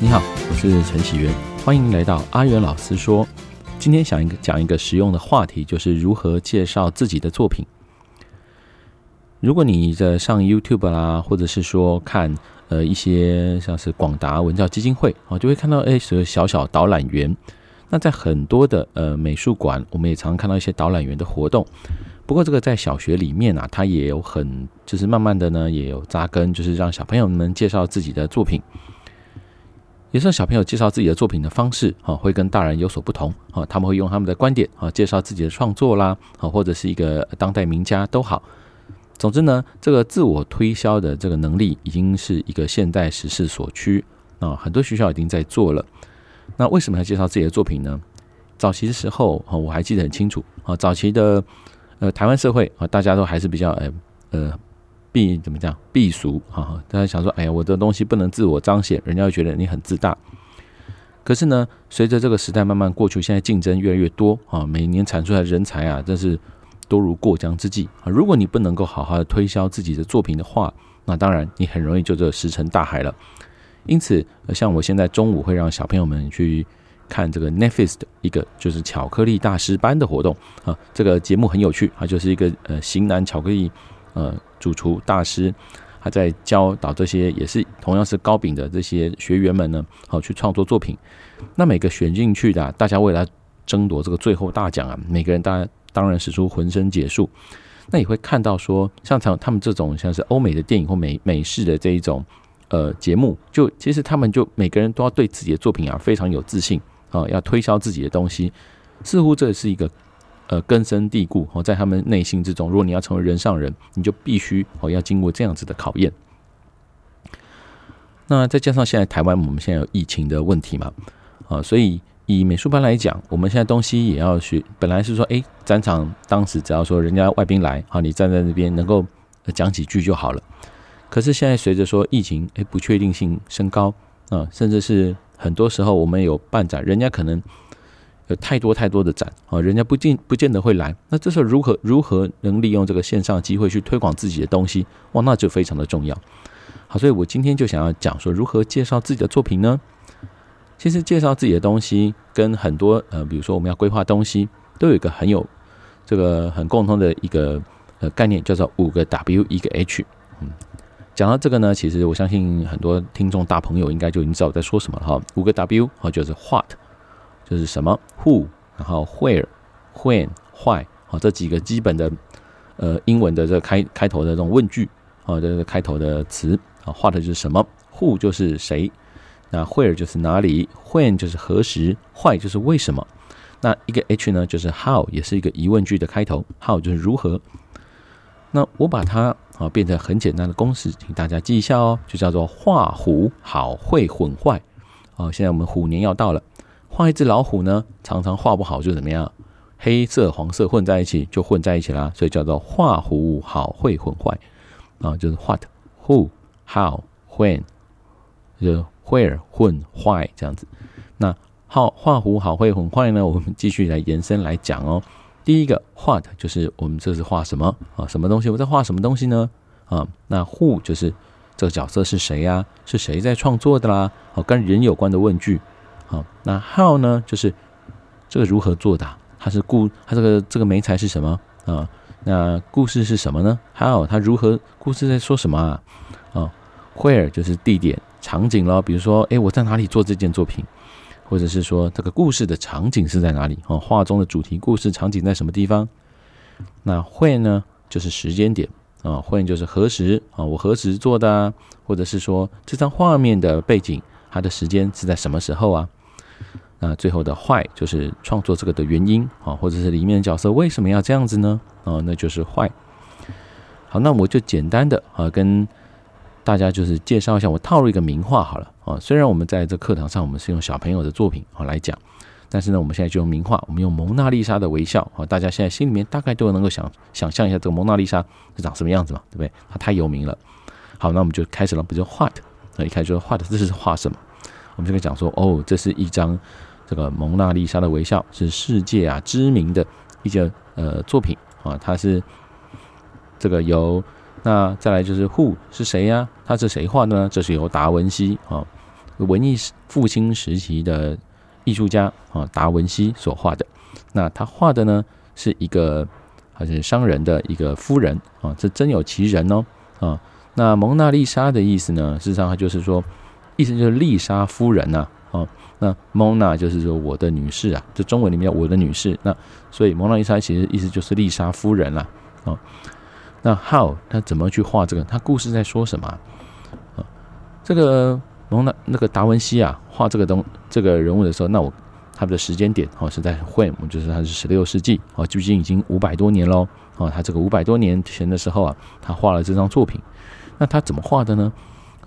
你好，我是陈喜元，欢迎来到阿元老师说。今天想一个讲一个实用的话题，就是如何介绍自己的作品。如果你在上 YouTube 啦，或者是说看呃一些像是广达文教基金会啊，就会看到哎，所小小导览员。那在很多的呃美术馆，我们也常常看到一些导览员的活动。不过这个在小学里面啊，它也有很就是慢慢的呢，也有扎根，就是让小朋友们介绍自己的作品。也是小朋友介绍自己的作品的方式，哈，会跟大人有所不同，哈，他们会用他们的观点，啊，介绍自己的创作啦，啊，或者是一个当代名家都好。总之呢，这个自我推销的这个能力已经是一个现代时势所趋，啊，很多学校已经在做了。那为什么要介绍自己的作品呢？早期的时候，哈，我还记得很清楚，啊，早期的呃台湾社会啊，大家都还是比较呃呃。避怎么讲？避俗哈，大家想说，哎呀，我的东西不能自我彰显，人家会觉得你很自大。可是呢，随着这个时代慢慢过去，现在竞争越来越多啊，每年产出来的人才啊，真是多如过江之鲫啊。如果你不能够好好的推销自己的作品的话，那当然你很容易就这石沉大海了。因此，像我现在中午会让小朋友们去看这个 Netflix 的一个就是巧克力大师班的活动啊，这个节目很有趣啊，就是一个呃型男巧克力。呃，主厨大师他在教导这些也是同样是糕饼的这些学员们呢，好去创作作品。那每个选进去的，大家为了争夺这个最后大奖啊，每个人当然当然使出浑身解数。那也会看到说，像他他们这种像是欧美的电影或美美式的这一种呃节目，就其实他们就每个人都要对自己的作品啊非常有自信啊，要推销自己的东西，似乎这是一个。呃，根深蒂固哦，在他们内心之中，如果你要成为人上人，你就必须哦要经过这样子的考验。那再加上现在台湾，我们现在有疫情的问题嘛，啊，所以以美术班来讲，我们现在东西也要学。本来是说，哎，展场当时只要说人家外宾来，好，你站在那边能够讲几句就好了。可是现在随着说疫情，哎，不确定性升高啊，甚至是很多时候我们有办展，人家可能。有太多太多的展啊，人家不见不见得会来。那这时候如何如何能利用这个线上机会去推广自己的东西？哇，那就非常的重要。好，所以我今天就想要讲说如何介绍自己的作品呢？其实介绍自己的东西跟很多呃，比如说我们要规划东西，都有一个很有这个很共通的一个呃概念，叫做五个 W 一个 H。嗯，讲到这个呢，其实我相信很多听众大朋友应该就已经知道我在说什么了哈。五个 W 啊，就是 What。就是什么 who，然后 where，when，why，好，这几个基本的呃英文的这开开头的这种问句啊，这个开头的词啊画的就是什么，who 就是谁，那 where 就是哪里，when 就是何时，why 就是为什么。那一个 h 呢，就是 how，也是一个疑问句的开头，how 就是如何。那我把它啊变成很简单的公式，请大家记一下哦，就叫做画虎好会混坏。哦，现在我们虎年要到了。画一只老虎呢，常常画不好就怎么样，黑色、黄色混在一起就混在一起啦，所以叫做画虎好会混坏啊，就是 what、who、how、when，就是 where 混坏这样子。那好，画虎好会混坏呢，我们继续来延伸来讲哦。第一个 what 就是我们这是画什么啊？什么东西？我在画什么东西呢？啊，那 who 就是这个角色是谁呀？是谁在创作的啦？好，跟人有关的问句。好，那 how 呢？就是这个如何做的？它是故，它这个这个媒材是什么啊？那故事是什么呢？how 它如何？故事在说什么啊？啊，where 就是地点、场景咯。比如说，诶，我在哪里做这件作品？或者是说，这个故事的场景是在哪里？啊，画中的主题故事场景在什么地方？那 when 呢？就是时间点啊，when 就是何时啊？我何时做的啊？或者是说，这张画面的背景，它的时间是在什么时候啊？那最后的坏就是创作这个的原因啊，或者是里面的角色为什么要这样子呢？啊，那就是坏。好，那我就简单的啊跟大家就是介绍一下，我套入一个名画好了啊。虽然我们在这课堂上我们是用小朋友的作品啊来讲，但是呢，我们现在就用名画，我们用蒙娜丽莎的微笑啊，大家现在心里面大概都能够想想象一下这个蒙娜丽莎是长什么样子嘛，对不对？它太有名了。好，那我们就开始了，比如说 what，那一开始就画的这是画什么？我们就可以讲说，哦，这是一张。这个蒙娜丽莎的微笑是世界啊知名的一件呃作品啊，它是这个由那再来就是 Who 是谁呀？他是谁画的呢？这是由达文西啊文艺复兴时期的艺术家啊达文西所画的。那他画的呢是一个好像是商人的一个夫人啊，这真有其人哦啊。那蒙娜丽莎的意思呢，事实上它就是说，意思就是丽莎夫人呐啊。那蒙娜就是说我的女士啊，这中文里面我的女士。那所以蒙娜丽莎其实意思就是丽莎夫人啦啊。那 how 他怎么去画这个？他故事在说什么啊？这个蒙娜那个达文西啊，画这个东这个人物的时候，那我他的时间点哦是在会，就是他是十六世纪哦，距今已经五百多年喽哦。他这个五百多年前的时候啊，他画了这张作品。那他怎么画的呢？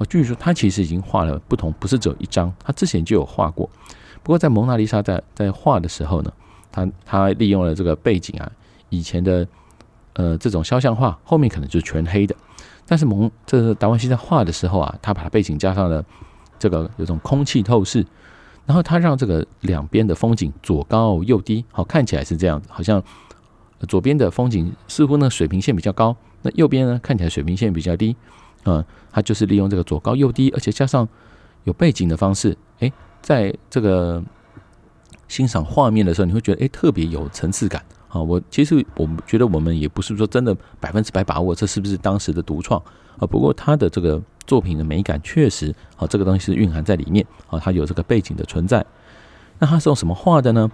哦，据说他其实已经画了不同，不是只有一张，他之前就有画过。不过在蒙娜丽莎在在画的时候呢，他他利用了这个背景啊，以前的。呃，这种肖像画后面可能就是全黑的，但是蒙这是达文西在画的时候啊，他把背景加上了这个有种空气透视，然后他让这个两边的风景左高右低，好，看起来是这样子，好像左边的风景似乎呢水平线比较高，那右边呢看起来水平线比较低，嗯，他就是利用这个左高右低，而且加上有背景的方式，诶，在这个欣赏画面的时候，你会觉得诶特别有层次感。啊，我其实我们觉得我们也不是说真的百分之百把握这是不是当时的独创啊。不过他的这个作品的美感确实啊，这个东西是蕴含在里面啊，它有这个背景的存在。那他是用什么画的呢？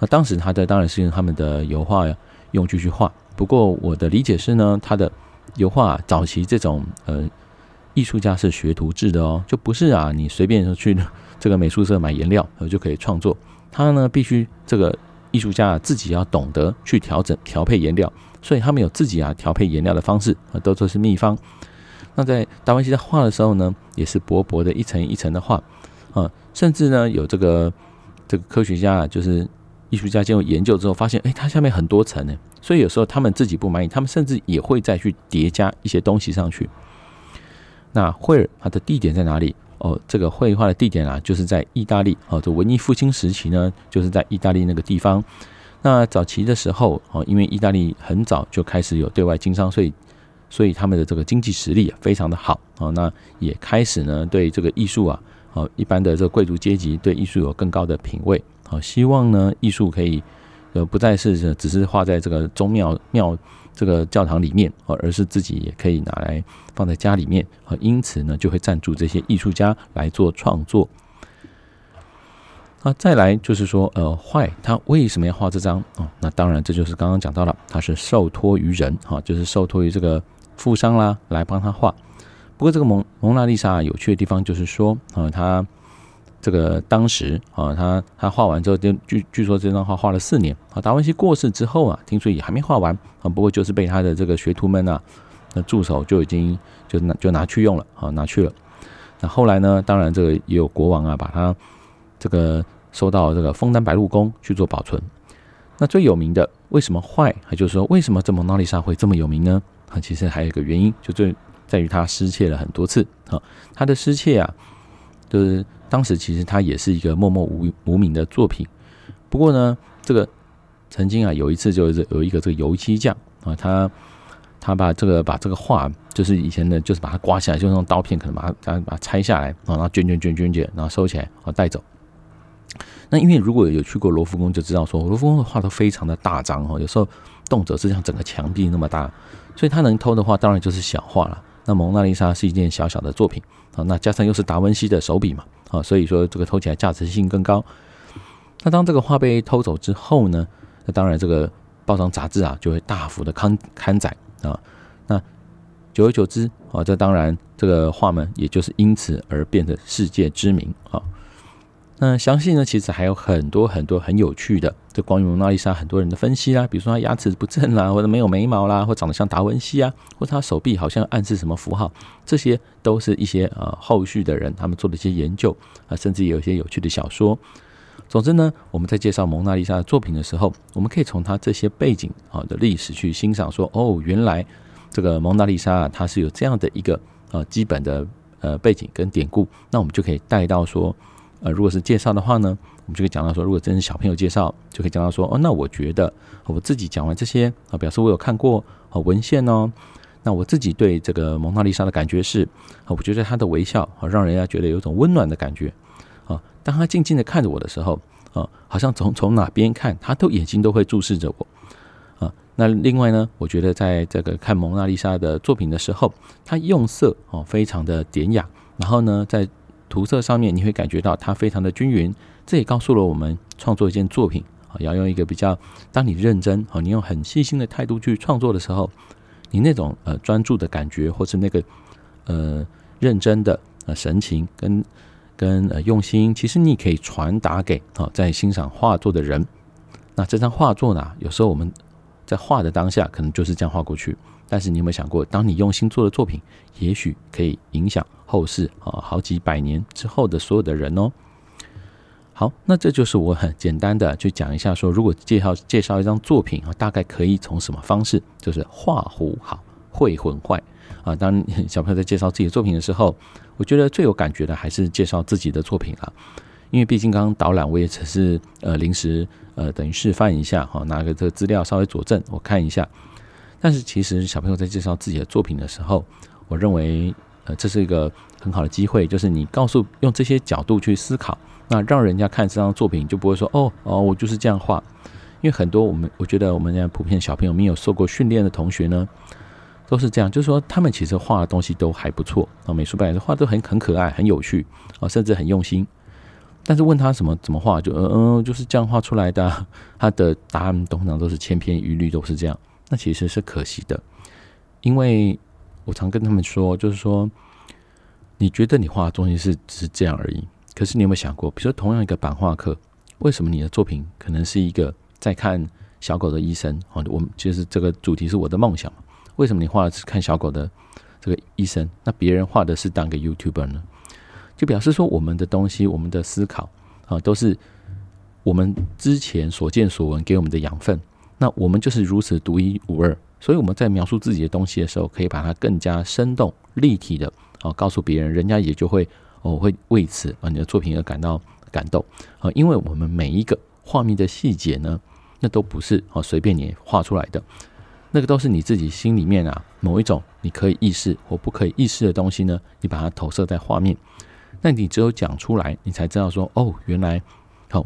啊，当时他的当然是用他们的油画用具去画。不过我的理解是呢，他的油画早期这种呃艺术家是学徒制的哦，就不是啊，你随便去这个美术社买颜料呃就可以创作。他呢必须这个。艺术家，自己要懂得去调整、调配颜料，所以他们有自己啊调配颜料的方式啊，都都是秘方。那在达文西在画的时候呢，也是薄薄的一层一层的画啊，甚至呢有这个这个科学家啊，就是艺术家经过研究之后发现，哎，它下面很多层呢，所以有时候他们自己不满意，他们甚至也会再去叠加一些东西上去。那惠尔它的地点在哪里？哦，这个绘画的地点啊，就是在意大利。哦，这文艺复兴时期呢，就是在意大利那个地方。那早期的时候，哦，因为意大利很早就开始有对外经商，所以，所以他们的这个经济实力啊非常的好。哦，那也开始呢对这个艺术啊，哦，一般的这个贵族阶级对艺术有更高的品味。哦，希望呢艺术可以呃不再是只是画在这个宗庙庙。这个教堂里面而是自己也可以拿来放在家里面啊，因此呢，就会赞助这些艺术家来做创作。那再来就是说，呃，坏他为什么要画这张啊？那当然，这就是刚刚讲到了，他是受托于人哈，就是受托于这个富商啦，来帮他画。不过，这个蒙蒙娜丽莎有趣的地方就是说啊，他。这个当时啊，他他画完之后，就据据说这张画画了四年啊。达文西过世之后啊，听说也还没画完啊。不过就是被他的这个学徒们啊，那助手就已经就拿就拿去用了啊，拿去了。那后来呢，当然这个也有国王啊，把他这个收到这个枫丹白露宫去做保存。那最有名的为什么坏？还就是说为什么这蒙娜丽莎会这么有名呢？啊，其实还有一个原因，就最在于他失窃了很多次啊。他的失窃啊，就是。当时其实他也是一个默默无无名的作品，不过呢，这个曾经啊有一次就是有一个这个油漆匠啊，他他把这个把这个画就是以前的，就是把它刮下来，就用刀片可能把它把它拆下来啊，然后卷卷卷卷卷，然后收起来啊带走。那因为如果有去过罗浮宫就知道说，罗浮宫的画都非常的大张哈，有时候动辄是像整个墙壁那么大，所以他能偷的话当然就是小画了。那蒙娜丽莎是一件小小的作品啊，那加上又是达文西的手笔嘛。啊，所以说这个偷起来价值性更高。那当这个画被偷走之后呢，那当然这个报章杂志啊就会大幅的刊刊载啊。那久而久之啊，这当然这个画们也就是因此而变得世界知名啊。那详细呢，其实还有很多很多很有趣的，这关于蒙娜丽莎很多人的分析啦，比如说她牙齿不正啦，或者没有眉毛啦，或长得像达文西啊，或者她手臂好像暗示什么符号，这些都是一些呃后续的人他们做的一些研究啊，甚至有一些有趣的小说。总之呢，我们在介绍蒙娜丽莎的作品的时候，我们可以从她这些背景啊的历史去欣赏，说哦，原来这个蒙娜丽莎啊，它是有这样的一个呃基本的呃背景跟典故，那我们就可以带到说。呃，如果是介绍的话呢，我们就可以讲到说，如果真是小朋友介绍，就可以讲到说，哦，那我觉得我自己讲完这些啊，表示我有看过啊文献哦，那我自己对这个蒙娜丽莎的感觉是，啊，我觉得她的微笑啊，让人家觉得有种温暖的感觉啊。当她静静的看着我的时候，啊，好像从从哪边看，她都眼睛都会注视着我啊。那另外呢，我觉得在这个看蒙娜丽莎的作品的时候，她用色哦非常的典雅，然后呢，在涂色上面你会感觉到它非常的均匀。这也告诉了我们，创作一件作品啊，要用一个比较，当你认真啊，你用很细心的态度去创作的时候。你那种呃专注的感觉，或是那个呃认真的呃神情跟跟呃用心，其实你可以传达给啊在欣赏画作的人。那这张画作呢，有时候我们在画的当下可能就是这样画过去，但是你有没有想过，当你用心做的作品，也许可以影响后世啊好几百年之后的所有的人哦。好，那这就是我很简单的去讲一下，说如果介绍介绍一张作品啊，大概可以从什么方式，就是画虎好，绘魂坏啊。当小朋友在介绍自己的作品的时候，我觉得最有感觉的还是介绍自己的作品啊，因为毕竟刚刚导览我也只是呃临时呃等于示范一下哈，拿个这个资料稍微佐证我看一下。但是其实小朋友在介绍自己的作品的时候，我认为呃这是一个很好的机会，就是你告诉用这些角度去思考。那让人家看这张作品就不会说哦哦，我就是这样画，因为很多我们我觉得我们现在普遍小朋友没有受过训练的同学呢，都是这样，就是说他们其实画的东西都还不错啊，美术班来说画都很很可爱、很有趣啊，甚至很用心。但是问他什么怎么画，就嗯嗯就是这样画出来的，他的答案通常都是千篇一律，都是这样。那其实是可惜的，因为我常跟他们说，就是说你觉得你画的东西是只是这样而已。可是你有没有想过，比如说同样一个版画课，为什么你的作品可能是一个在看小狗的医生？哦，我们其实这个主题是我的梦想。为什么你画的是看小狗的这个医生？那别人画的是当个 YouTuber 呢？就表示说，我们的东西，我们的思考啊，都是我们之前所见所闻给我们的养分。那我们就是如此独一无二，所以我们在描述自己的东西的时候，可以把它更加生动、立体的啊，告诉别人，人家也就会。哦会为此啊，你的作品而感到感动啊，因为我们每一个画面的细节呢，那都不是啊随便你画出来的，那个都是你自己心里面啊某一种你可以意识或不可以意识的东西呢，你把它投射在画面，那你只有讲出来，你才知道说哦，原来好，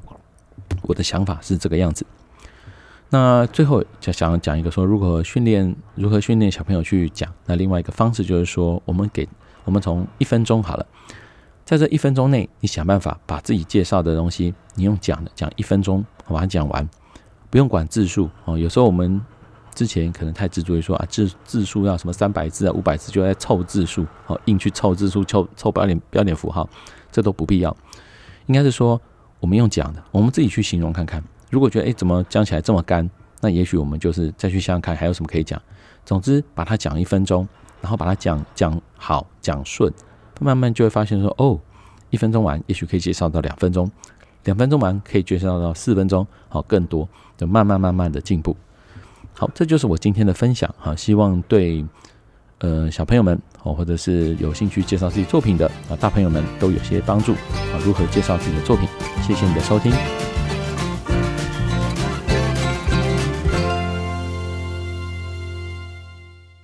我的想法是这个样子。那最后就想讲一个说，如何训练如何训练小朋友去讲，那另外一个方式就是说，我们给我们从一分钟好了。在这一分钟内，你想办法把自己介绍的东西，你用讲的讲一分钟把它讲完，不用管字数哦。有时候我们之前可能太执着于说啊字字数要什么三百字啊五百字就在凑字数哦，硬去凑字数凑凑标点标点符号，这都不必要。应该是说我们用讲的，我们自己去形容看看。如果觉得诶怎么讲起来这么干，那也许我们就是再去想想看还有什么可以讲。总之把它讲一分钟，然后把它讲讲好讲顺。慢慢就会发现说，哦，一分钟完，也许可以介绍到两分钟，两分钟完可以介绍到四分钟，好，更多，就慢慢慢慢的进步。好，这就是我今天的分享哈，希望对呃小朋友们哦，或者是有兴趣介绍自己作品的啊大朋友们都有些帮助啊，如何介绍自己的作品？谢谢你的收听。